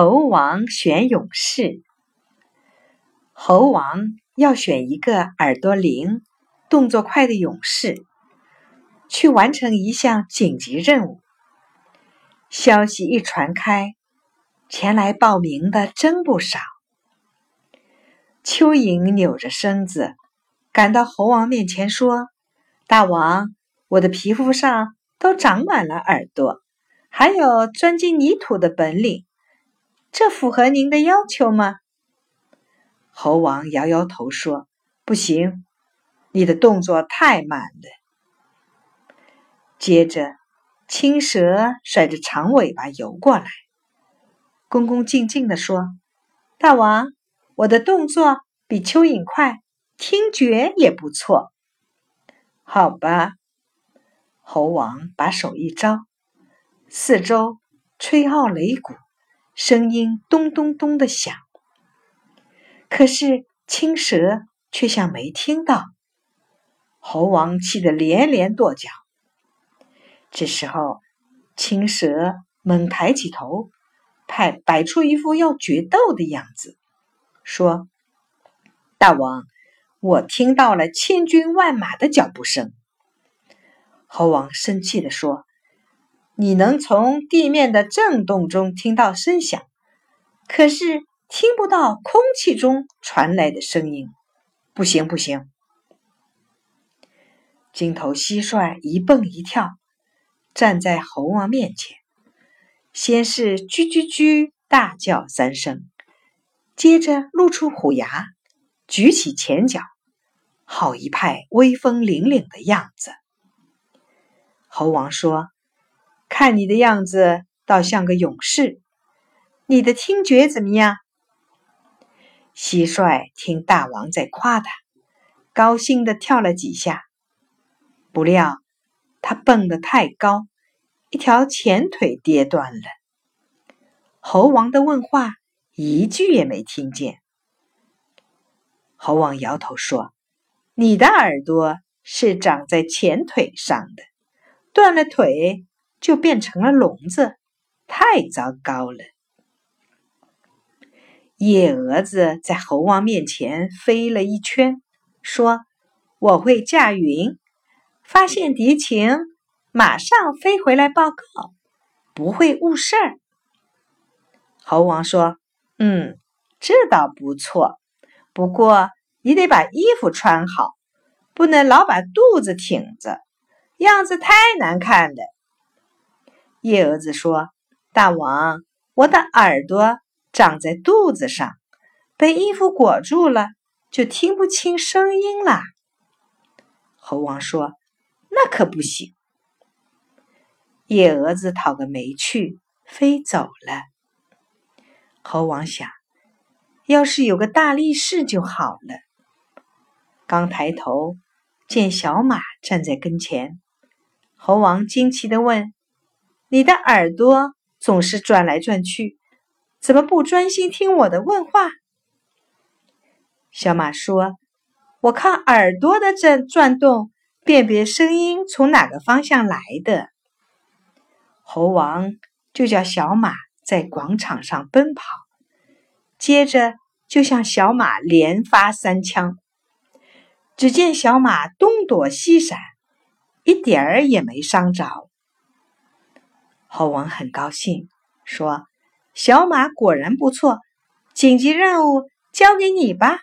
猴王选勇士。猴王要选一个耳朵灵、动作快的勇士，去完成一项紧急任务。消息一传开，前来报名的真不少。蚯蚓扭着身子赶到猴王面前，说：“大王，我的皮肤上都长满了耳朵，还有钻进泥土的本领。”这符合您的要求吗？猴王摇摇头说：“不行，你的动作太慢了。”接着，青蛇甩着长尾巴游过来，恭恭敬敬地说：“大王，我的动作比蚯蚓快，听觉也不错。”好吧，猴王把手一招，四周吹号擂鼓。声音咚咚咚的响，可是青蛇却像没听到。猴王气得连连跺脚。这时候，青蛇猛抬起头，派摆出一副要决斗的样子，说：“大王，我听到了千军万马的脚步声。”猴王生气地说。你能从地面的震动中听到声响，可是听不到空气中传来的声音。不行，不行！金头蟋蟀一蹦一跳，站在猴王面前，先是啾啾啾大叫三声，接着露出虎牙，举起前脚，好一派威风凛凛的样子。猴王说。看你的样子，倒像个勇士。你的听觉怎么样？蟋蟀听大王在夸他，高兴地跳了几下。不料他蹦得太高，一条前腿跌断了。猴王的问话一句也没听见。猴王摇头说：“你的耳朵是长在前腿上的，断了腿。”就变成了聋子，太糟糕了。野蛾子在猴王面前飞了一圈，说：“我会驾云，发现敌情，马上飞回来报告，不会误事儿。”猴王说：“嗯，这倒不错，不过你得把衣服穿好，不能老把肚子挺着，样子太难看了。”夜蛾子说：“大王，我的耳朵长在肚子上，被衣服裹住了，就听不清声音了。”猴王说：“那可不行。”夜蛾子讨个没趣，飞走了。猴王想：“要是有个大力士就好了。”刚抬头，见小马站在跟前，猴王惊奇的问。你的耳朵总是转来转去，怎么不专心听我的问话？小马说：“我靠耳朵的转转动，辨别声音从哪个方向来的。”猴王就叫小马在广场上奔跑，接着就向小马连发三枪。只见小马东躲西闪，一点儿也没伤着。猴王很高兴，说：“小马果然不错，紧急任务交给你吧。”